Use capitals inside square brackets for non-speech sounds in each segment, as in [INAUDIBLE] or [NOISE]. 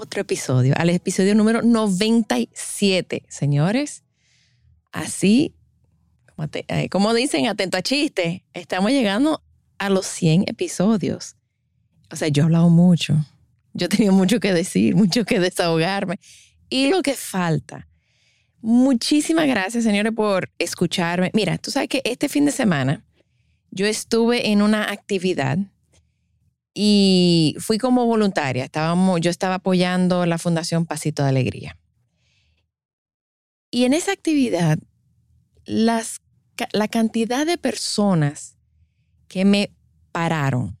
otro episodio, al episodio número 97, señores. Así, eh, como dicen, atento a chiste, estamos llegando a los 100 episodios. O sea, yo he hablado mucho, yo he tenido mucho que decir, mucho que desahogarme. Y lo que falta. Muchísimas gracias, señores, por escucharme. Mira, tú sabes que este fin de semana yo estuve en una actividad y fui como voluntaria. Estábamos, yo estaba apoyando la Fundación Pasito de Alegría. Y en esa actividad, las, la cantidad de personas que me pararon,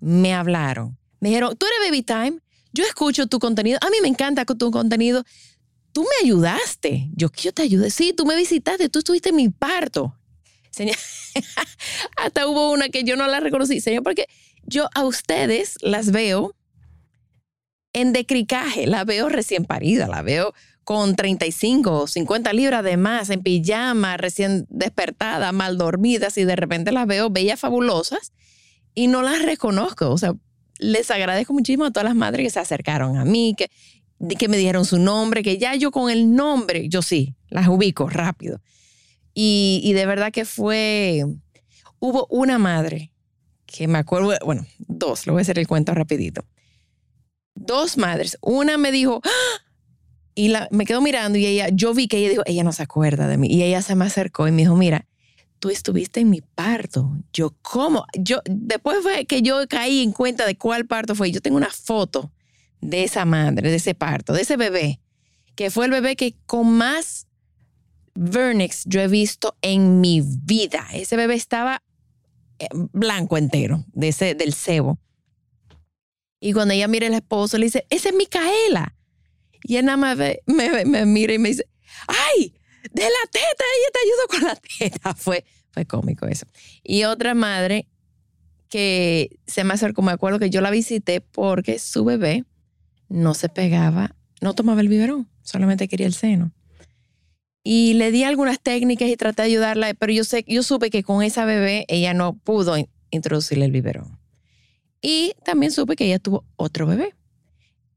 me hablaron, me dijeron, tú eres Baby Time, yo escucho tu contenido, a mí me encanta tu contenido, tú me ayudaste, yo, yo te ayudé, sí, tú me visitaste, tú estuviste en mi parto. Señor, [LAUGHS] hasta hubo una que yo no la reconocí, señor, porque yo a ustedes las veo en decricaje, la veo recién parida, la veo con 35 o 50 libras de más, en pijama, recién despertada, mal dormidas, y de repente las veo bellas, fabulosas, y no las reconozco. O sea, les agradezco muchísimo a todas las madres que se acercaron a mí, que, que me dijeron su nombre, que ya yo con el nombre, yo sí, las ubico rápido. Y, y de verdad que fue, hubo una madre que me acuerdo, bueno, dos, le voy a hacer el cuento rapidito. Dos madres, una me dijo, ¡Ah! y la, me quedó mirando y ella, yo vi que ella dijo, ella no se acuerda de mí. Y ella se me acercó y me dijo, mira, tú estuviste en mi parto. Yo, ¿cómo? Yo, después fue que yo caí en cuenta de cuál parto fue. Yo tengo una foto de esa madre, de ese parto, de ese bebé, que fue el bebé que con más vernix yo he visto en mi vida. Ese bebé estaba blanco entero, de ese, del cebo. Y cuando ella mira al esposo, le dice, esa es Micaela. Y él nada más me, mira y me dice, ¡ay! De la teta, ella te ayudó con la teta. [LAUGHS] Fue, fue cómico eso. Y otra madre que se me acercó, me acuerdo que yo la visité porque su bebé no se pegaba, no tomaba el biberón, solamente quería el seno. Y le di algunas técnicas y traté de ayudarla, pero yo, sé, yo supe que con esa bebé ella no pudo introducirle el biberón. Y también supe que ella tuvo otro bebé.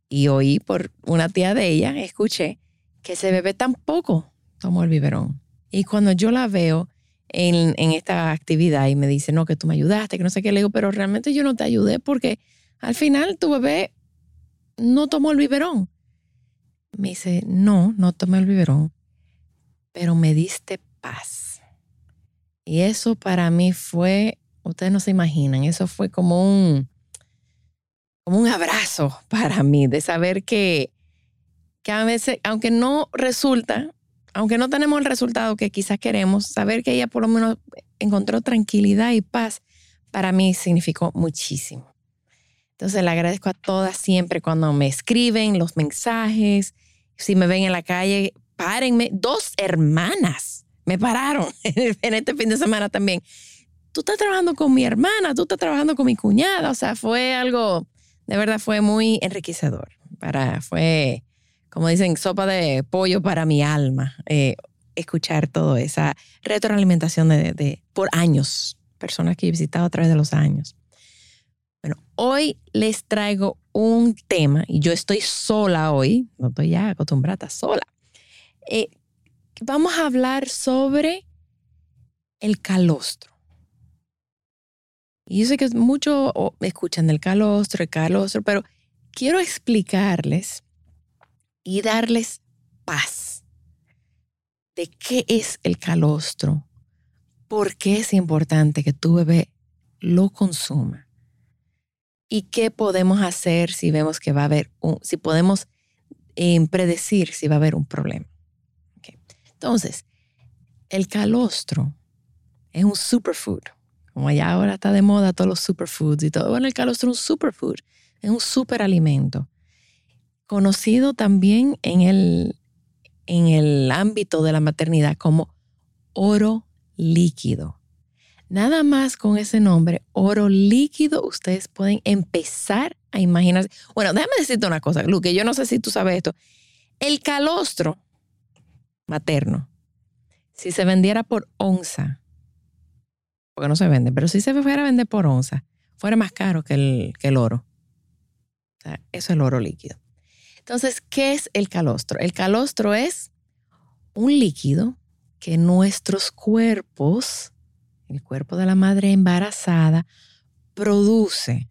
Y oí por una tía de ella, escuché que ese bebé tampoco tomó el biberón. Y cuando yo la veo en, en esta actividad y me dice, no, que tú me ayudaste, que no sé qué, le digo, pero realmente yo no te ayudé porque al final tu bebé no tomó el biberón. Me dice, no, no tomé el biberón pero me diste paz. Y eso para mí fue, ustedes no se imaginan, eso fue como un, como un abrazo [LAUGHS] para mí de saber que, que a veces, aunque no resulta, aunque no tenemos el resultado que quizás queremos, saber que ella por lo menos encontró tranquilidad y paz, para mí significó muchísimo. Entonces le agradezco a todas siempre cuando me escriben los mensajes, si me ven en la calle, párenme. Dos hermanas me pararon [LAUGHS] en este fin de semana también. Tú estás trabajando con mi hermana, tú estás trabajando con mi cuñada. O sea, fue algo, de verdad fue muy enriquecedor. Para, fue, como dicen, sopa de pollo para mi alma. Eh, escuchar toda esa retroalimentación de, de, por años, personas que he visitado a través de los años. Bueno, hoy les traigo un tema y yo estoy sola hoy, no estoy ya acostumbrada, sola. Eh, vamos a hablar sobre el calostro. Y yo sé que muchos escuchan del calostro, el calostro, pero quiero explicarles y darles paz de qué es el calostro, por qué es importante que tu bebé lo consuma. ¿Y qué podemos hacer si vemos que va a haber un, si podemos eh, predecir si va a haber un problema? Entonces, el calostro es un superfood. Como ya ahora está de moda todos los superfoods y todo. Bueno, el calostro es un superfood, es un superalimento. Conocido también en el, en el ámbito de la maternidad como oro líquido. Nada más con ese nombre, oro líquido, ustedes pueden empezar a imaginarse. Bueno, déjame decirte una cosa, Luke, yo no sé si tú sabes esto. El calostro materno, si se vendiera por onza, porque no se vende, pero si se fuera a vender por onza, fuera más caro que el, que el oro. O sea, eso es el oro líquido. Entonces, ¿qué es el calostro? El calostro es un líquido que nuestros cuerpos, el cuerpo de la madre embarazada, produce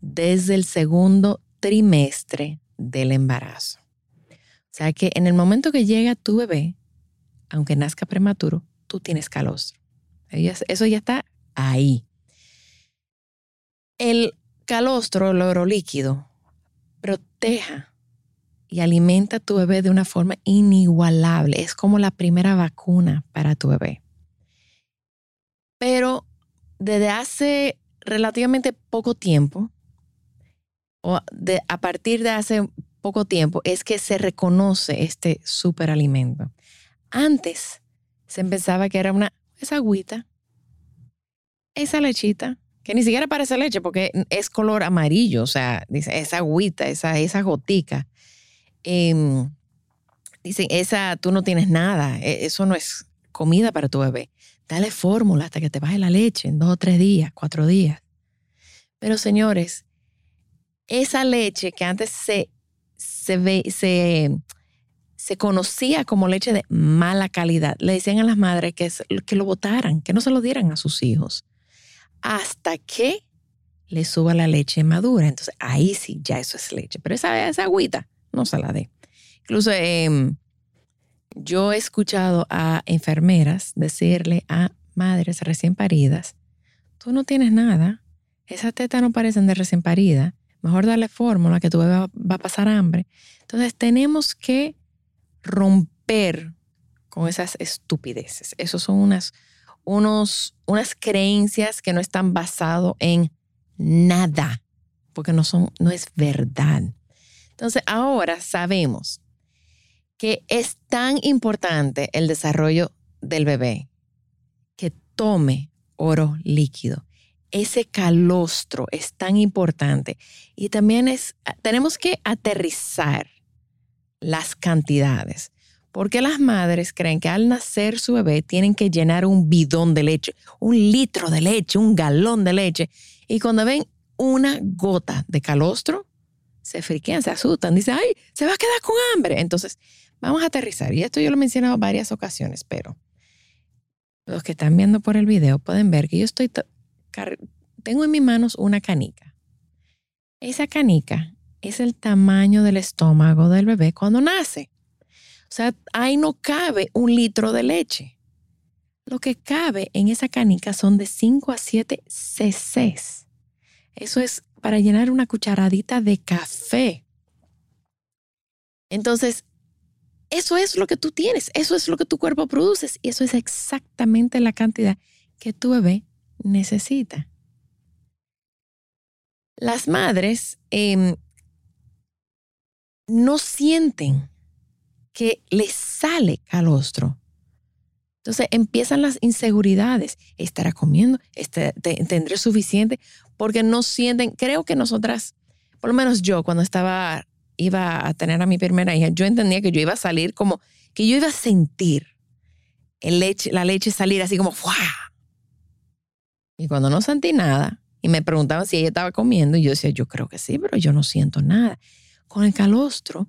desde el segundo trimestre del embarazo. Sea que en el momento que llega tu bebé, aunque nazca prematuro, tú tienes calostro. Eso ya está ahí. El calostro, el oro líquido, proteja y alimenta a tu bebé de una forma inigualable. Es como la primera vacuna para tu bebé. Pero desde hace relativamente poco tiempo, o a partir de hace poco tiempo, es que se reconoce este superalimento. Antes se pensaba que era una, esa agüita, esa lechita, que ni siquiera parece leche porque es color amarillo, o sea, dice, esa agüita, esa, esa gotica. Em, dicen, esa, tú no tienes nada, e, eso no es comida para tu bebé. Dale fórmula hasta que te baje la leche en dos o tres días, cuatro días. Pero señores, esa leche que antes se, se, ve, se, se conocía como leche de mala calidad, le decían a las madres que, que lo botaran, que no se lo dieran a sus hijos, hasta que le suba la leche madura. Entonces ahí sí, ya eso es leche. Pero esa, esa agüita, no se la dé. Incluso em, yo he escuchado a enfermeras decirle a madres recién paridas, tú no tienes nada, esas tetas no parecen de recién parida, mejor darle fórmula que tu bebé va a pasar hambre. Entonces tenemos que romper con esas estupideces. Esos son unas, unos, unas creencias que no están basadas en nada, porque no, son, no es verdad. Entonces ahora sabemos que es tan importante el desarrollo del bebé que tome oro líquido. Ese calostro es tan importante y también es, tenemos que aterrizar las cantidades. Porque las madres creen que al nacer su bebé tienen que llenar un bidón de leche, un litro de leche, un galón de leche. Y cuando ven una gota de calostro, se friquean, se asustan, dicen, ay, se va a quedar con hambre. Entonces, vamos a aterrizar. Y esto yo lo he mencionado en varias ocasiones, pero los que están viendo por el video pueden ver que yo estoy, tengo en mis manos una canica. Esa canica es el tamaño del estómago del bebé cuando nace. O sea, ahí no cabe un litro de leche. Lo que cabe en esa canica son de 5 a 7 cc's. Eso es para llenar una cucharadita de café. Entonces, eso es lo que tú tienes, eso es lo que tu cuerpo produce y eso es exactamente la cantidad que tu bebé necesita. Las madres em, no sienten que les sale calostro. Entonces empiezan las inseguridades. ¿Estará comiendo? ¿Tendré suficiente? porque no sienten, creo que nosotras, por lo menos yo cuando estaba, iba a tener a mi primera hija, yo entendía que yo iba a salir como, que yo iba a sentir el leche, la leche salir así como ¡fua! Y cuando no sentí nada, y me preguntaban si ella estaba comiendo, y yo decía, yo creo que sí, pero yo no siento nada. Con el calostro,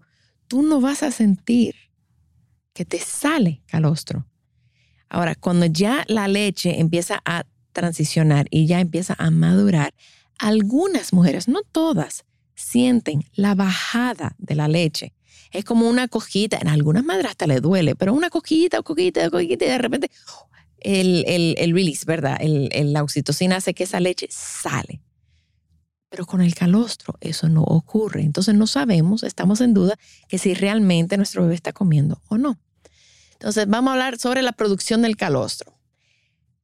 tú no vas a sentir que te sale calostro. Ahora, cuando ya la leche empieza a transicionar y ya empieza a madurar, algunas mujeres, no todas, sienten la bajada de la leche. Es como una cojita, en algunas madres hasta le duele, pero una cojita, cojita, cojita, y de repente el, el, el release, ¿verdad? El, la oxitocina hace que esa leche sale. Pero con el calostro eso no ocurre. Entonces no sabemos, estamos en duda que si realmente nuestro bebé está comiendo o no. Entonces vamos a hablar sobre la producción del calostro.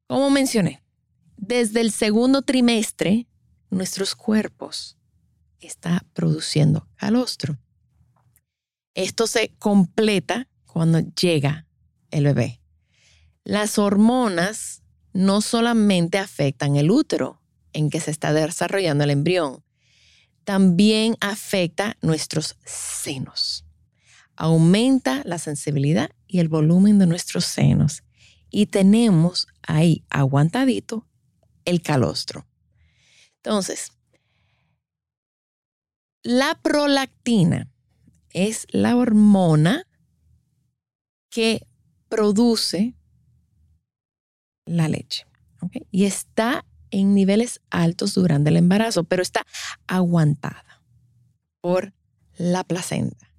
Como mencioné, desde el segundo trimestre nuestros cuerpos están produciendo calostro. Esto se completa cuando llega el bebé. Las hormonas no solamente afectan el útero, en que se está desarrollando el embrión. También afecta nuestros senos. Aumenta la sensibilidad y el volumen de nuestros senos. Y tenemos ahí aguantadito el calostro. Entonces, la prolactina es la hormona que produce la leche. Y está en niveles altos durante el embarazo, pero está aguantada por la placenta.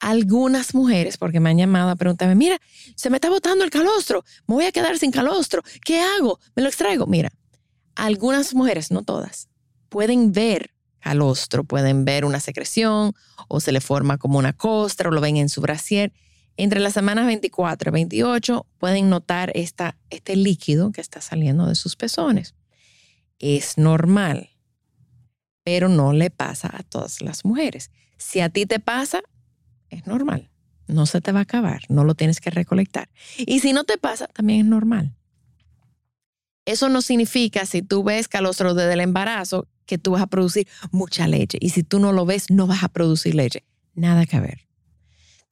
Algunas mujeres, porque me han llamado a preguntarme, mira, se me está botando el calostro, me voy a quedar sin calostro, ¿qué hago? ¿Me lo extraigo? Mira, algunas mujeres, no todas, pueden ver calostro, pueden ver una secreción o se le forma como una costra o lo ven en su brasier entre las semanas 24 y 28 pueden notar este líquido que está saliendo de sus pezones. Es normal, pero no le pasa a todas las mujeres. Si a ti te pasa, es normal. No se te va a acabar, no lo tienes que recolectar. Y si no te pasa, también es normal. Eso no significa, si tú ves calostro desde el embarazo, que tú vas a producir mucha leche. Y si tú no lo ves, no vas a producir leche. Nada que ver.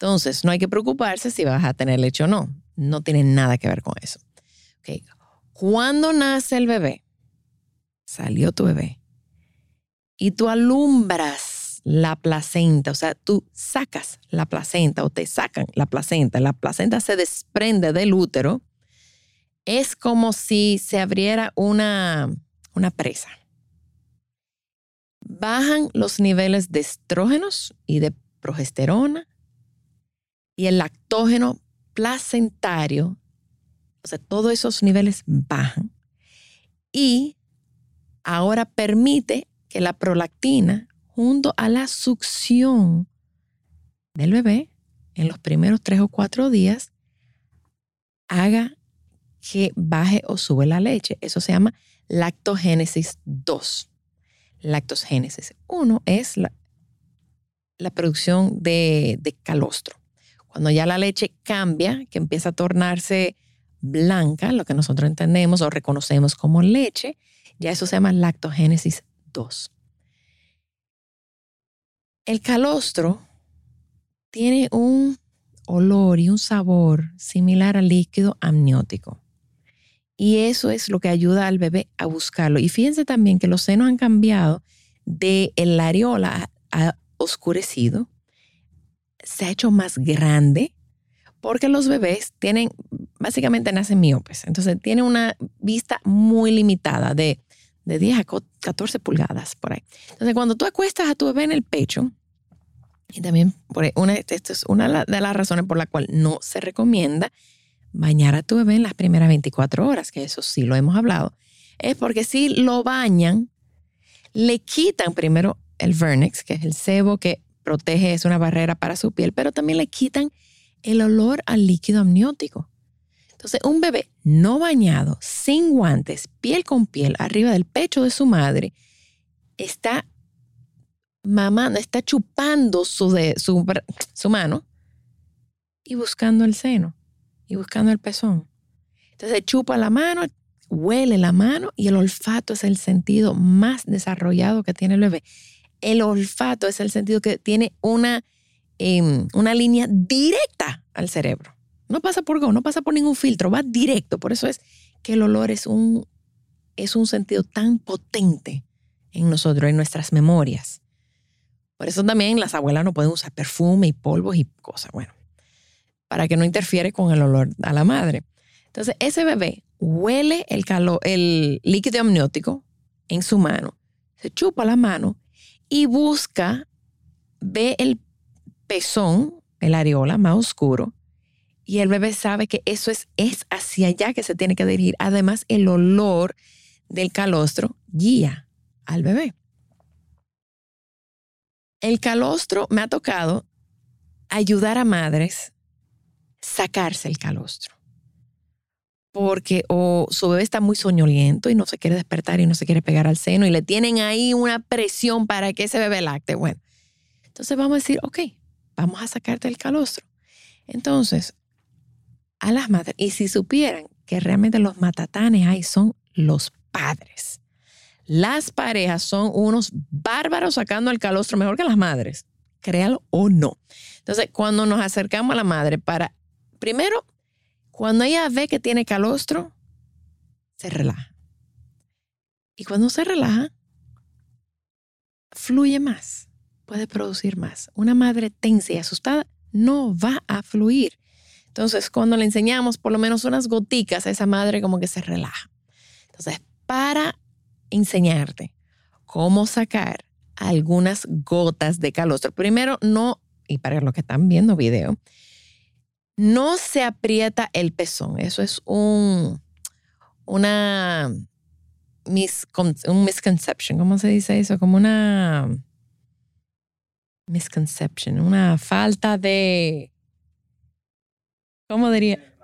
Entonces, no hay que preocuparse si vas a tener leche o no. No tiene nada que ver con eso. Okay. Cuando nace el bebé, salió tu bebé, y tú alumbras la placenta, o sea, tú sacas la placenta o te sacan la placenta, la placenta se desprende del útero, es como si se abriera una, una presa. Bajan los niveles de estrógenos y de progesterona y el lactógeno placentario, o sea, todos esos niveles bajan y ahora permite que la prolactina, junto a la succión del bebé en los primeros tres o cuatro días, haga que baje o sube la leche. Eso se llama lactogénesis 2. Lactogénesis 1 es la, producción de calostro. Cuando ya la leche cambia, que empieza a tornarse blanca, lo que nosotros entendemos o reconocemos como leche, ya eso se llama lactogénesis 2. El calostro tiene un olor y un sabor similar al líquido amniótico. Y eso es lo que ayuda al bebé a buscarlo. Y fíjense también que los senos han cambiado de el areola a oscurecido se ha hecho más grande porque los bebés tienen, básicamente nacen miopes, entonces tienen una vista muy limitada de, de 10 a 14 pulgadas por ahí. Entonces cuando tú acuestas a tu bebé en el pecho, y también por una, esto es una de las razones por la cual no se recomienda bañar a tu bebé en las primeras 24 horas, que eso sí lo hemos hablado, es porque si lo bañan, le quitan primero el vernix, que es el sebo que protege, es una barrera para su piel, pero también le quitan el olor al líquido amniótico. Entonces, un bebé no bañado, sin guantes, piel con piel, arriba del pecho de su madre, está mamando, está chupando su, de, su, su mano y buscando el seno y buscando el pezón. Entonces chupa la mano, huele la mano y el olfato es el sentido más desarrollado que tiene el bebé el olfato es el sentido que tiene una, em, una línea directa al cerebro. No pasa por go, no pasa por ningún filtro, va directo. Por eso es que el olor es un, es un sentido tan potente en nosotros, en nuestras memorias. Por eso también las abuelas no pueden usar perfume y polvos y cosas, bueno, para que no interfiere con el olor a la madre. Entonces, ese bebé huele el, calor, el líquido amniótico en su mano, se chupa la mano y busca, ve el pezón, el areola más oscuro, y el bebé sabe que eso es, es hacia allá que se tiene que dirigir. Además, el olor del calostro guía al bebé. El calostro me ha tocado ayudar a madres sacarse el calostro. Porque o su bebé está muy soñoliento y no se quiere despertar y no se quiere pegar al seno y le tienen ahí una presión para que ese bebé lacte. Bueno, entonces vamos a decir, ok, vamos a sacarte el calostro. Entonces, a las madres, y si supieran que realmente los matatanes ahí son los padres. Las parejas son unos bárbaros sacando el calostro mejor que las madres, créalo o no. Entonces, cuando nos acercamos a la madre para, primero, cuando ella ve que tiene calostro, se relaja. Y cuando se relaja, fluye más, puede producir más. Una madre tensa y asustada no va a fluir. Entonces, cuando le enseñamos por lo menos unas goticas a esa madre, como que se relaja. Entonces, para enseñarte cómo sacar algunas gotas de calostro, primero no, y para los que están viendo video, no se aprieta el pezón. Eso es un, una un misconception. ¿Cómo se dice eso? Como una misconception, una falta de ¿Cómo diría?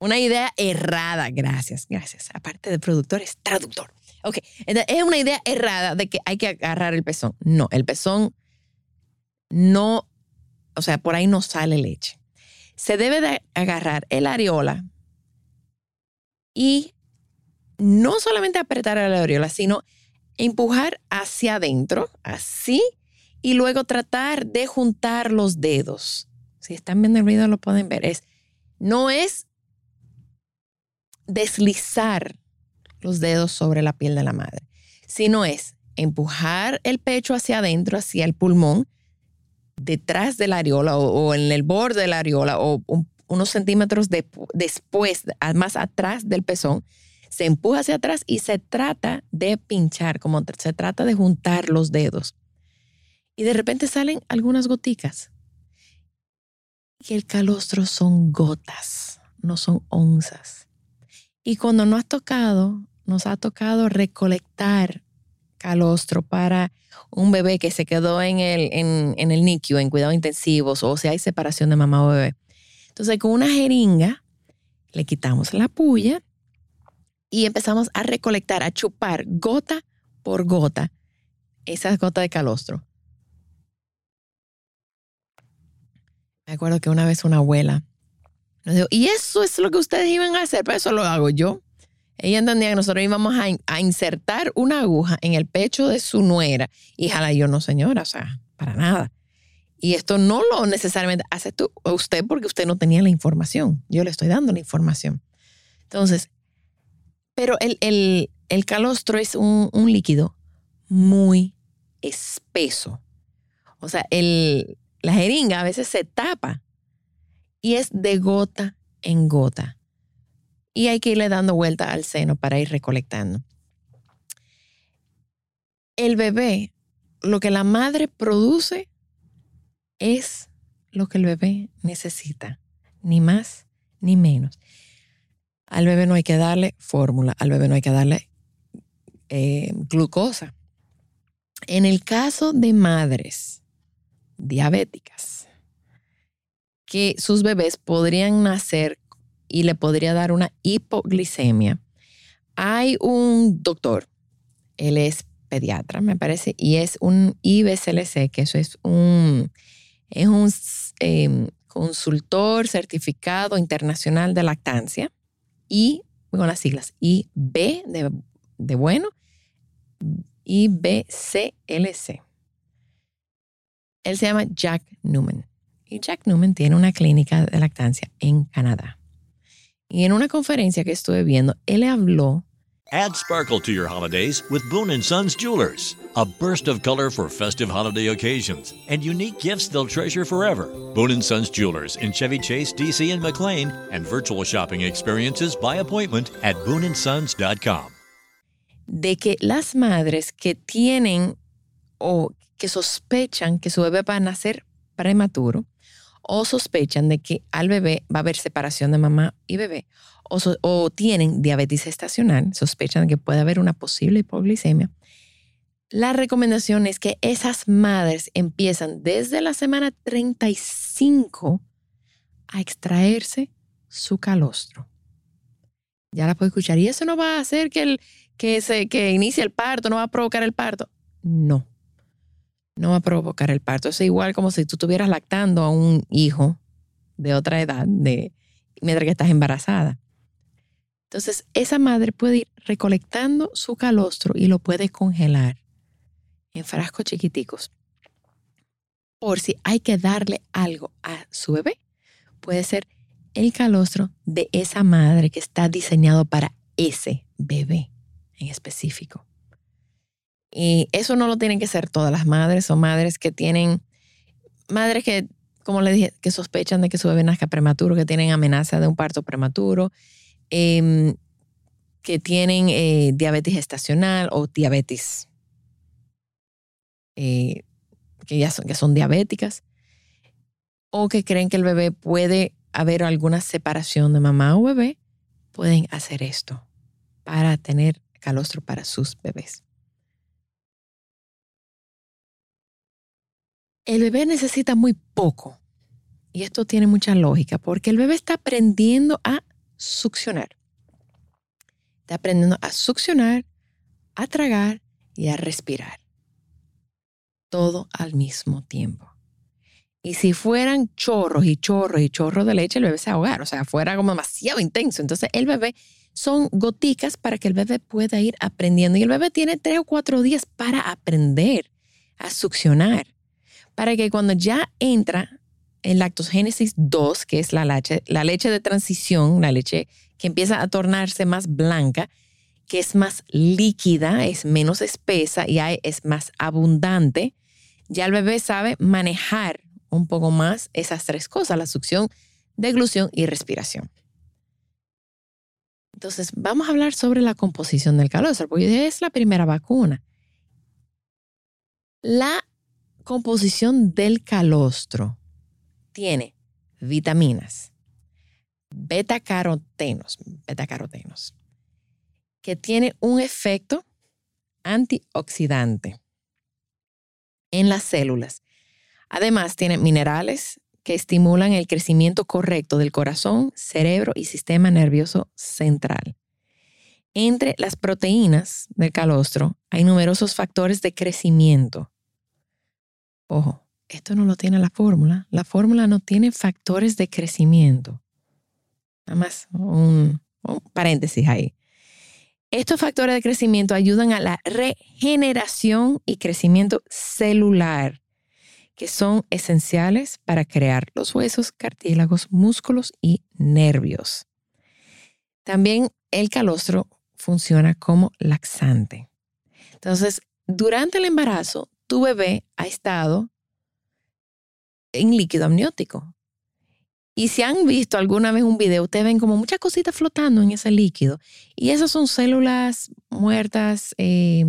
Una idea errada. Gracias, gracias. Aparte de productor, es traductor. Ok, es una idea errada de que hay que agarrar el pezón. No, el pezón no, o sea, por ahí no sale leche. Se debe de agarrar el areola y no solamente apretar la areola, sino empujar hacia adentro, así, y luego tratar de juntar los dedos. Si están viendo el video lo pueden ver. Es no es deslizar los dedos sobre la piel de la madre, sino es empujar el pecho hacia adentro, hacia el pulmón, detrás de la areola o, en el borde de la areola o unos centímetros después, más atrás del pezón, se empuja hacia atrás y se trata de pinchar, como se trata de juntar los dedos. Y de repente salen algunas goticas y el calostro son gotas, no son onzas. Y cuando nos ha tocado, nos ha tocado recolectar calostro para un bebé que se quedó en el, en, en el NICU, en cuidados intensivos, o si hay separación de mamá o bebé. Entonces, con una jeringa, le quitamos la puya y empezamos a recolectar, a chupar gota por gota esas gotas de calostro. Me acuerdo que una vez una abuela nos dijo, y eso es lo que ustedes iban a hacer, pero eso lo hago yo. Ella entendía que nosotros íbamos a, insertar una aguja en el pecho de su nuera. Y jala yo, no señora, o sea, para nada. Y esto no lo necesariamente hace tú, usted porque usted no tenía la información. Yo le estoy dando la información. Entonces, pero el, el, calostro es un, un líquido muy espeso. O sea, el, la jeringa a veces se tapa y es de gota en gota. Y hay que irle dando vuelta al seno para ir recolectando. El bebé, lo que la madre produce es lo que el bebé necesita, ni más ni menos. Al bebé no hay que darle fórmula, al bebé no hay que darle eh, glucosa. En el caso de madres diabéticas, que sus bebés podrían nacer y le podría dar una hipoglicemia. Hay un doctor, él es pediatra, me parece, y es un IBCLC, que eso es un, es un em, consultor certificado internacional de lactancia, y con las siglas IB de, de bueno, IBCLC. Él se llama Jack Newman. Y Jack Newman tiene una clínica de lactancia en Canadá. Y en una conferencia que estuve viendo, él habló Add sparkle to your holidays with Boone & Sons Jewelers. A burst of color for festive holiday occasions and unique gifts they'll treasure forever. Boone & Sons Jewelers in Chevy Chase, DC and McLean and virtual shopping experiences by appointment at booneandsons.com. De que las madres que tienen o que sospechan que su bebé va a nacer prematuro o sospechan de que al bebé va a haber separación de mamá y bebé, o, tienen diabetes estacional, sospechan que puede haber una posible hipoglicemia, la recomendación es que esas madres empiezan desde la semana 35 a extraerse su calostro. Ya la puedo escuchar. ¿Y eso no va a hacer que, el, que, se, que inicie el parto? ¿No va a provocar el parto? No, no va a provocar el parto. Es igual como si tú estuvieras lactando a un hijo de otra edad de, mientras que estás embarazada. Entonces, esa madre puede ir recolectando su calostro y lo puede congelar en frascos chiquiticos. Por si hay que darle algo a su bebé, puede ser el calostro de esa madre que está diseñado para ese bebé en específico. Y eso no lo tienen que ser todas las madres, son madres que tienen, madres que, como le dije, que sospechan de que su bebé nazca prematuro, que tienen amenaza de un parto prematuro, em, que tienen eh, diabetes gestacional o diabetes eh, que ya son, que son diabéticas, o que creen que el bebé puede haber alguna separación de mamá o bebé, pueden hacer esto para tener calostro para sus bebés. El bebé necesita muy poco y esto tiene mucha lógica porque el bebé está aprendiendo a succionar. Está aprendiendo a succionar, a tragar y a respirar todo al mismo tiempo. Y si fueran chorros y chorros y chorros de leche, el bebé se ahogar, o sea, fuera como demasiado intenso. Entonces, el bebé son goticas para que el bebé pueda ir aprendiendo. Y el bebé tiene tres o cuatro días para aprender a succionar, para que cuando ya entra en lactogénesis 2, que es la leche, la leche de transición, la leche que empieza a tornarse más blanca, que es más líquida, es menos espesa y es más abundante, ya el bebé sabe manejar un poco más esas tres cosas, la succión, deglución y respiración. Entonces, vamos a hablar sobre la composición del calostro, porque es la primera vacuna. La composición del calostro tiene vitaminas, beta-carotenos, beta-carotenos, que tiene un efecto antioxidante en las células. Además, tiene minerales que estimulan el crecimiento correcto del corazón, cerebro y sistema nervioso central. Entre las proteínas del calostro hay numerosos factores de crecimiento. Ojo, esto no lo tiene la fórmula. La fórmula no tiene factores de crecimiento. Nada más un, paréntesis ahí. Estos factores de crecimiento ayudan a la regeneración y crecimiento celular, que son esenciales para crear los huesos, cartílagos, músculos y nervios. También el calostro funciona como laxante. Entonces, durante el embarazo, tu bebé ha estado en líquido amniótico. Y si han visto alguna vez un video, ustedes ven como muchas cositas flotando en ese líquido. Y esas son células muertas, eh,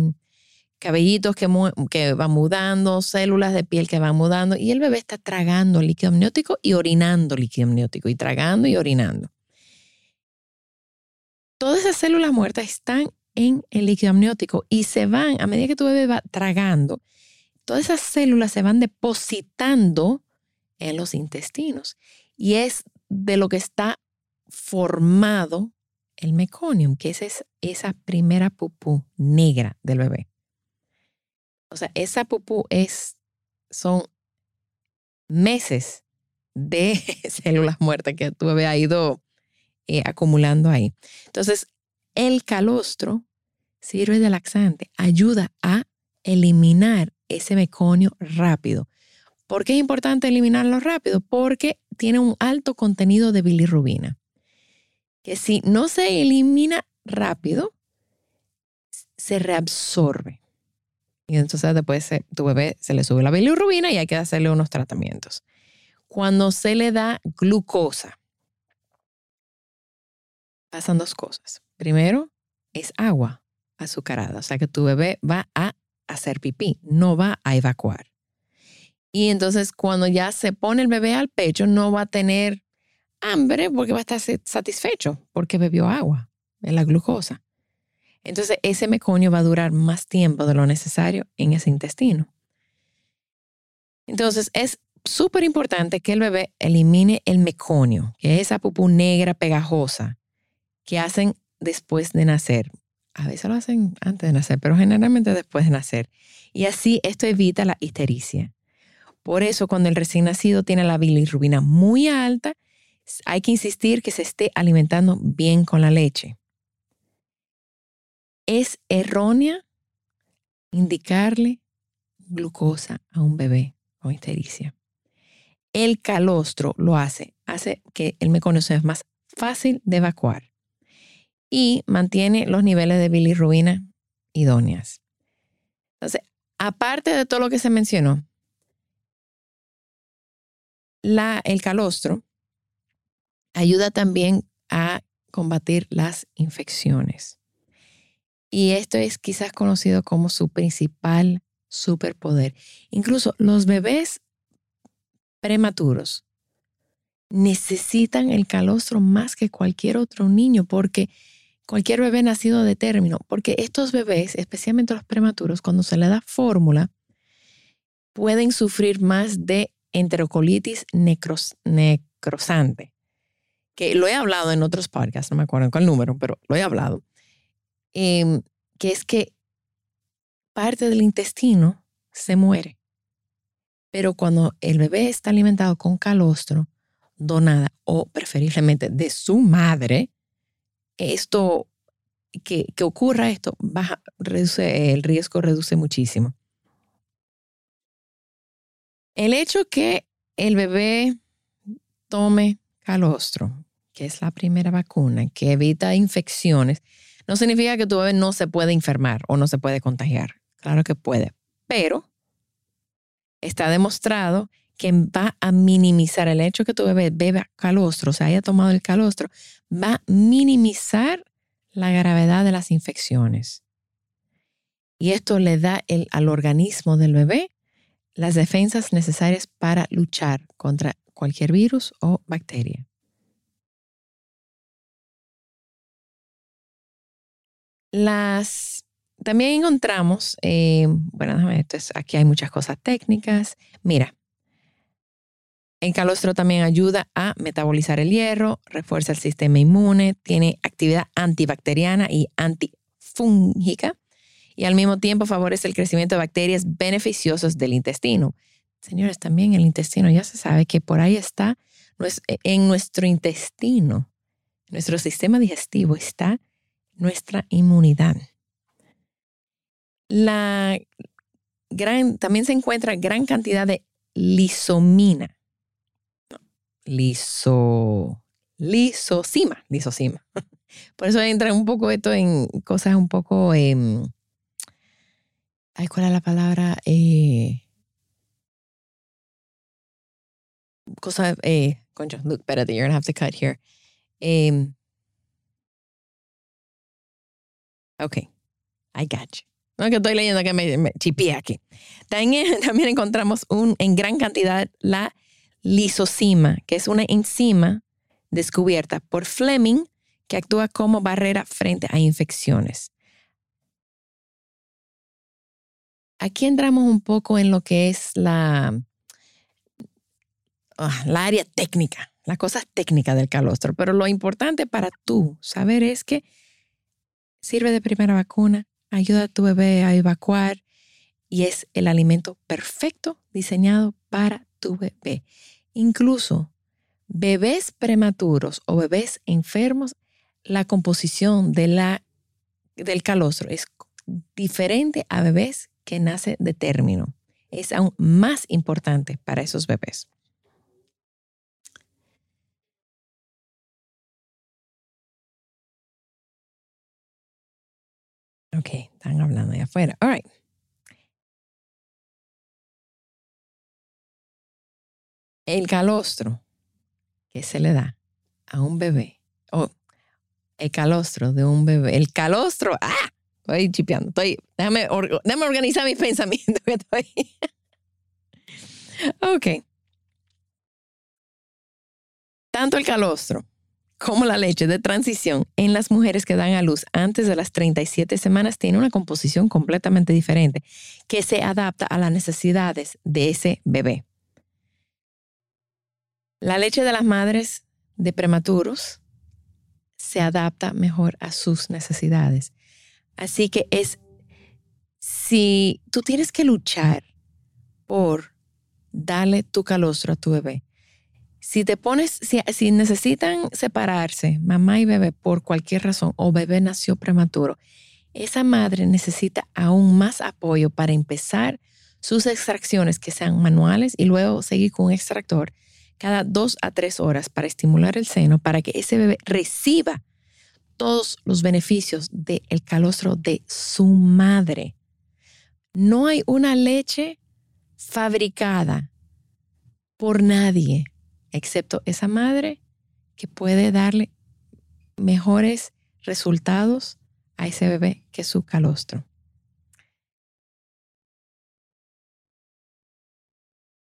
cabellitos que, que van mudando, células de piel que van mudando. Y el bebé está tragando líquido amniótico y orinando líquido amniótico. Y tragando y orinando. Todas esas células muertas están en el líquido amniótico y se van, a medida que tu bebé va tragando, todas esas células se van depositando en los intestinos y es de lo que está formado el meconium, que es esa primera pupú negra del bebé. O sea, esa pupú es, son meses de [LAUGHS] células muertas que tu bebé ha ido eh, acumulando ahí. Entonces, el calostro sirve de laxante, ayuda a eliminar ese meconio rápido. ¿Por qué es importante eliminarlo rápido? Porque tiene un alto contenido de bilirrubina, que si no se elimina rápido, se reabsorbe. Y entonces después tu bebé se le sube la bilirrubina y hay que hacerle unos tratamientos. Cuando se le da glucosa, pasan dos cosas. Primero, es agua azucarada, o sea que tu bebé va a hacer pipí, no va a evacuar. Y entonces cuando ya se pone el bebé al pecho, no va a tener hambre porque va a estar satisfecho porque bebió agua, en la glucosa. Entonces ese meconio va a durar más tiempo de lo necesario en ese intestino. Entonces es súper importante que el bebé elimine el meconio, que es esa pupú negra pegajosa que hacen después de nacer. A veces lo hacen antes de nacer, pero generalmente después de nacer. Y así esto evita la histericia. Por eso cuando el recién nacido tiene la bilirrubina muy alta, hay que insistir que se esté alimentando bien con la leche. Es errónea indicarle glucosa a un bebé con histericia. El calostro lo hace, hace que el meconio sea más fácil de evacuar y mantiene los niveles de bilirrubina idóneas. Entonces, aparte de todo lo que se mencionó, la, el calostro ayuda también a combatir las infecciones. Y esto es quizás conocido como su principal superpoder. Incluso los bebés prematuros necesitan el calostro más que cualquier otro niño porque cualquier bebé nacido de término, porque estos bebés, especialmente los prematuros, cuando se le da fórmula, pueden sufrir más de enterocolitis necrosante, que lo he hablado en otros podcasts, no me acuerdo cuál número, pero lo he hablado, em, que es que parte del intestino se muere. Pero cuando el bebé está alimentado con calostro, donada o preferiblemente de su madre, esto, que, que ocurra esto, baja, reduce, el riesgo reduce muchísimo. El hecho que el bebé tome calostro, que es la primera vacuna que evita infecciones, no significa que tu bebé no se puede enfermar o no se puede contagiar. Claro que puede, pero está demostrado que va a minimizar el hecho que tu bebé beba calostro, o haya tomado el calostro, va a minimizar la gravedad de las infecciones. Y esto le da al organismo del bebé las defensas necesarias para luchar contra cualquier virus o bacteria. Las, también encontramos, eh, bueno, déjame, aquí hay muchas cosas técnicas. Mira, el calostro también ayuda a metabolizar el hierro, refuerza el sistema inmune, tiene actividad antibacteriana y antifúngica y al mismo tiempo favorece el crecimiento de bacterias beneficiosas del intestino. Señores, también el intestino ya se sabe que por ahí está, en nuestro intestino, nuestro sistema digestivo está nuestra inmunidad. La gran, también se encuentra gran cantidad de lisomina. Liso, lisocima, lisocima. [LAUGHS] Por eso entra un poco esto en cosas un poco em, ¿cuál es la palabra? Eh, cosa, eh, concho, look, you're gonna have to cut here. Um, ok, I got you. No que estoy leyendo que me, me chipié aquí. También, [LAUGHS] también encontramos un, en gran cantidad la lisocima, que es una enzima descubierta por Fleming que actúa como barrera frente a infecciones. aquí entramos un poco en lo que es la, ah, la área técnica, las cosas técnicas del calostro. Pero lo importante para tú saber es que sirve de primera vacuna, ayuda a tu bebé a evacuar y es el alimento perfecto diseñado para tu bebé. Incluso bebés prematuros o bebés enfermos, la composición de del calostro es diferente a bebés que nace de término. Es aún más importante para esos bebés. Ok, están hablando de afuera. All right. El calostro que se le da a un bebé, o el calostro de un bebé, el calostro, ¡ah! Estoy chipeando. Déjame, organizar mis [LAUGHS] pensamientos. estoy. Ok. Tanto el calostro como la leche de transición en las mujeres que dan a luz antes de las 37 semanas tiene una composición completamente diferente que se adapta a las necesidades de ese bebé. La leche de las madres de prematuros se adapta mejor a sus necesidades. Así que es, si tú tienes que luchar por darle tu calostro a tu bebé, si te pones, si, necesitan separarse, mamá y bebé, por cualquier razón, o bebé nació prematuro, esa madre necesita aún más apoyo para empezar sus extracciones que sean manuales y luego seguir con un extractor cada dos a tres horas para estimular el seno para que ese bebé reciba todos los beneficios del calostro de su madre. No hay una leche fabricada por nadie excepto esa madre que puede darle mejores resultados a ese bebé que su calostro.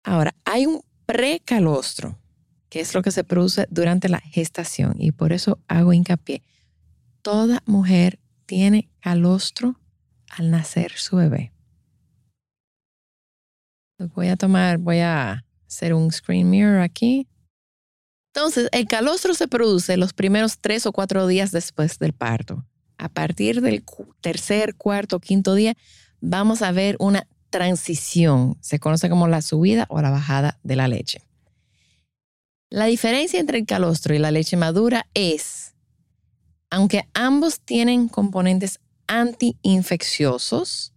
Ahora, hay un precalostro, que es lo que se produce durante la gestación, y por eso hago hincapié. Toda mujer tiene calostro al nacer su bebé. Voy a tomar, voy a hacer un screen mirror aquí. Entonces, el calostro se produce los primeros tres o cuatro días después del parto. A partir del tercer, cuarto, quinto día, vamos a ver una transición. Se conoce como la subida o la bajada de la leche. La diferencia entre el calostro y la leche madura es, aunque ambos tienen componentes antiinfecciosos,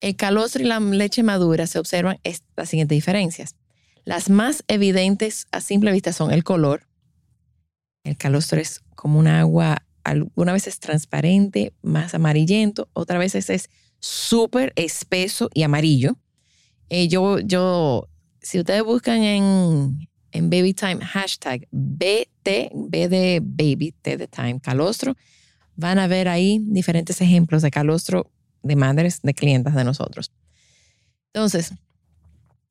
el calostro y la leche madura se observan las siguientes diferencias. Las más evidentes a simple vista son el color. El calostro es como un agua, algunas veces transparente, más amarillento, otras veces es súper espeso y amarillo. Eh, yo, yo, si ustedes buscan en, en Baby Time hashtag BT, B de Baby, T de Time, calostro, van a ver ahí diferentes ejemplos de calostro de madres de clientas de nosotros. Entonces,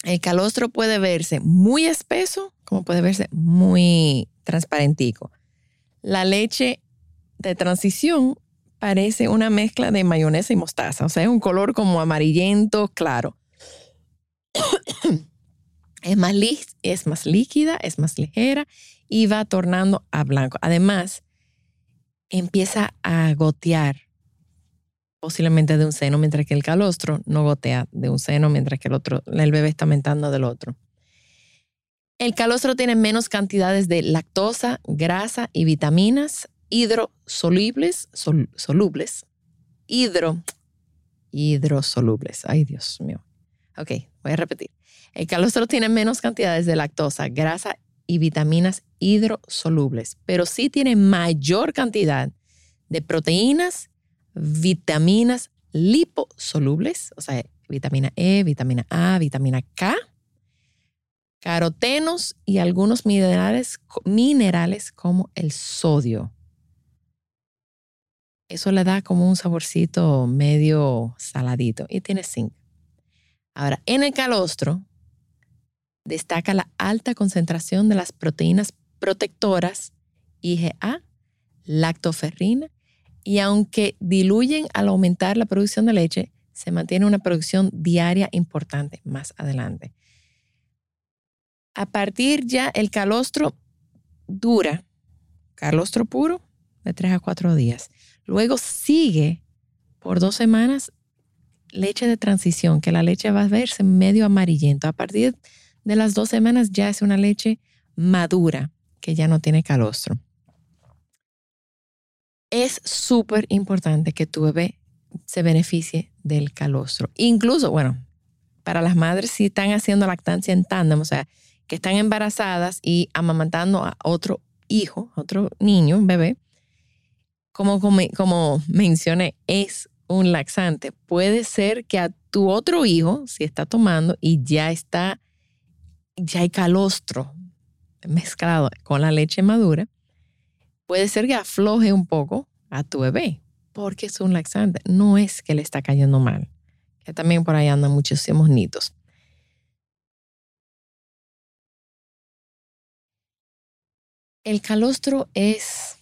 el calostro puede verse muy espeso, como puede verse muy transparentico. La leche de transición parece una mezcla de mayonesa y mostaza, o sea, es un color como amarillento claro. [COUGHS] es, más es más líquida, es más ligera y va tornando a blanco. Además, empieza a gotear posiblemente de un seno, mientras que el calostro no gotea de un seno, mientras que el otro, el bebé está aumentando del otro. El calostro tiene menos cantidades de lactosa, grasa y vitaminas hidrosolubles, solubles, hidro, hidrosolubles. Ay, Dios mío. Ok, voy a repetir. El calostro tiene menos cantidades de lactosa, grasa y vitaminas hidrosolubles, pero sí tiene mayor cantidad de proteínas vitaminas liposolubles, o sea, vitamina E, vitamina A, vitamina K, carotenos y algunos minerales, minerales como el sodio. Eso le da como un saborcito medio saladito y tiene zinc. Ahora, en el calostro destaca la alta concentración de las proteínas protectoras IgA, lactoferrina y aunque diluyen al aumentar la producción de leche, se mantiene una producción diaria importante más adelante. A partir ya el calostro dura, calostro puro, de tres a cuatro días. Luego sigue por dos semanas leche de transición, que la leche va a verse medio amarillento. A partir de las dos semanas ya es una leche madura, que ya no tiene calostro es súper importante que tu bebé se beneficie del calostro. Incluso, bueno, para las madres si están haciendo lactancia en tándem, o sea, que están embarazadas y amamantando a otro hijo, otro niño, un bebé, como, como, mencioné, es un laxante. Puede ser que a tu otro hijo, si está tomando y ya está, ya hay calostro mezclado con la leche madura, puede ser que afloje un poco a tu bebé, porque es un laxante. No es que le está cayendo mal, también por ahí andan muchísimos nitos. El calostro es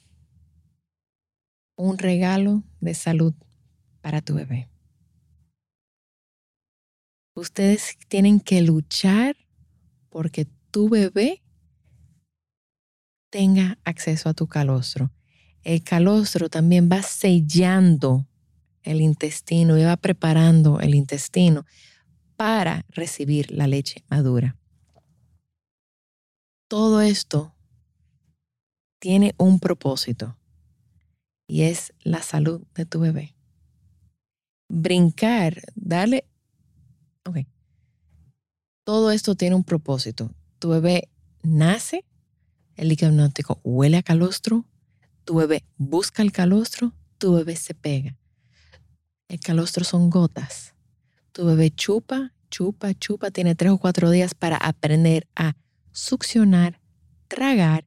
un regalo de salud para tu bebé. Ustedes tienen que luchar porque tu bebé tenga acceso a tu calostro. El calostro también va sellando el intestino y va preparando el intestino para recibir la leche madura. Todo esto tiene un propósito y es la salud de tu bebé. Brincar, darle... Ok. Todo esto tiene un propósito. Tu bebé nace, el amniótico huele a calostro, tu bebé busca el calostro, tu bebé se pega. El calostro son gotas. Tu bebé chupa, chupa, chupa, tiene tres o cuatro días para aprender a succionar, tragar,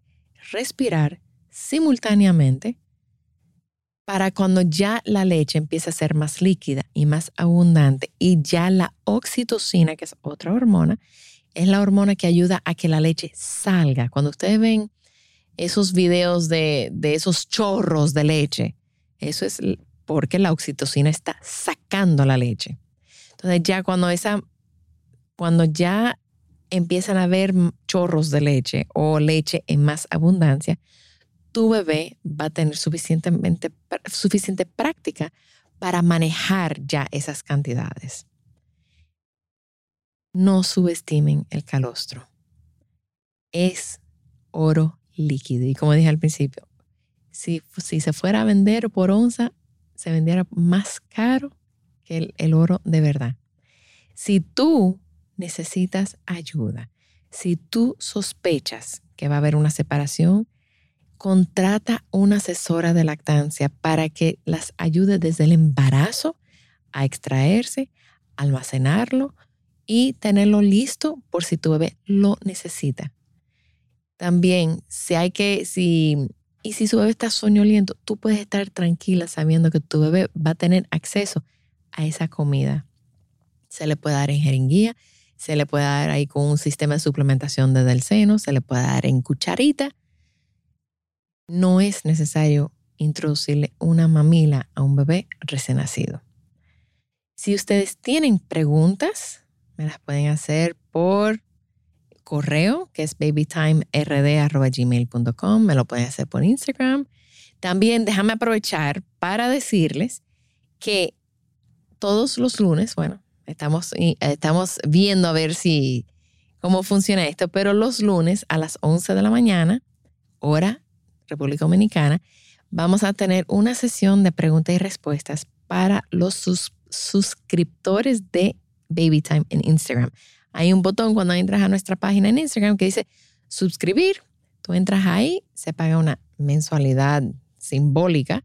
respirar simultáneamente para cuando ya la leche empieza a ser más líquida y más abundante y ya la oxitocina, que es otra hormona, es la hormona que ayuda a que la leche salga. Cuando ustedes ven esos videos de, esos chorros de leche, eso es porque la oxitocina está sacando la leche. Entonces ya cuando esa, cuando ya empiezan a haber chorros de leche o leche en más abundancia, tu bebé va a tener suficientemente, suficiente práctica para manejar ya esas cantidades. No subestimen el calostro. Es oro líquido. Y como dije al principio, si, si se fuera a vender por onza, se vendiera más caro que el, el oro de verdad. Si tú necesitas ayuda, si tú sospechas que va a haber una separación, contrata una asesora de lactancia para que las ayude desde el embarazo a extraerse, almacenarlo y tenerlo listo por si tu bebé lo necesita. También, si hay que, si, y si su bebé está soñoliento, tú puedes estar tranquila sabiendo que tu bebé va a tener acceso a esa comida. Se le puede dar en jeringuilla, se le puede dar ahí con un sistema de suplementación desde el seno, se le puede dar en cucharita no es necesario introducirle una mamila a un bebé recién nacido. Si ustedes tienen preguntas, me las pueden hacer por correo, que es babytimerd.gmail.com. Me lo pueden hacer por Instagram. También déjame aprovechar para decirles que todos los lunes, bueno, estamos, estamos viendo a ver si cómo funciona esto, pero los lunes a las 11 de la mañana, hora República Dominicana, vamos a tener una sesión de preguntas y respuestas para los suscriptores de Baby Time en Instagram. Hay un botón cuando entras a nuestra página en Instagram que dice suscribir. Tú entras ahí, se paga una mensualidad simbólica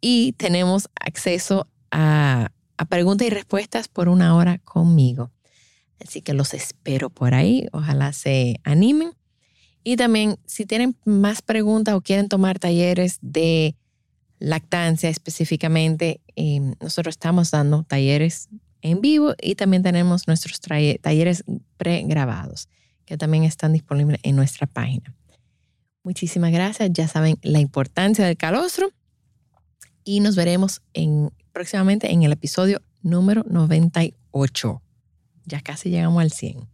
y tenemos acceso a, preguntas y respuestas por una hora conmigo. Así que los espero por ahí. Ojalá se animen. Y también, si tienen más preguntas o quieren tomar talleres de lactancia específicamente, eh, nosotros estamos dando talleres en vivo y también tenemos nuestros talleres pregrabados que también están disponibles en nuestra página. Muchísimas gracias. Ya saben la importancia del calostro y nos veremos en, próximamente en el episodio número 98. Ya casi llegamos al 100.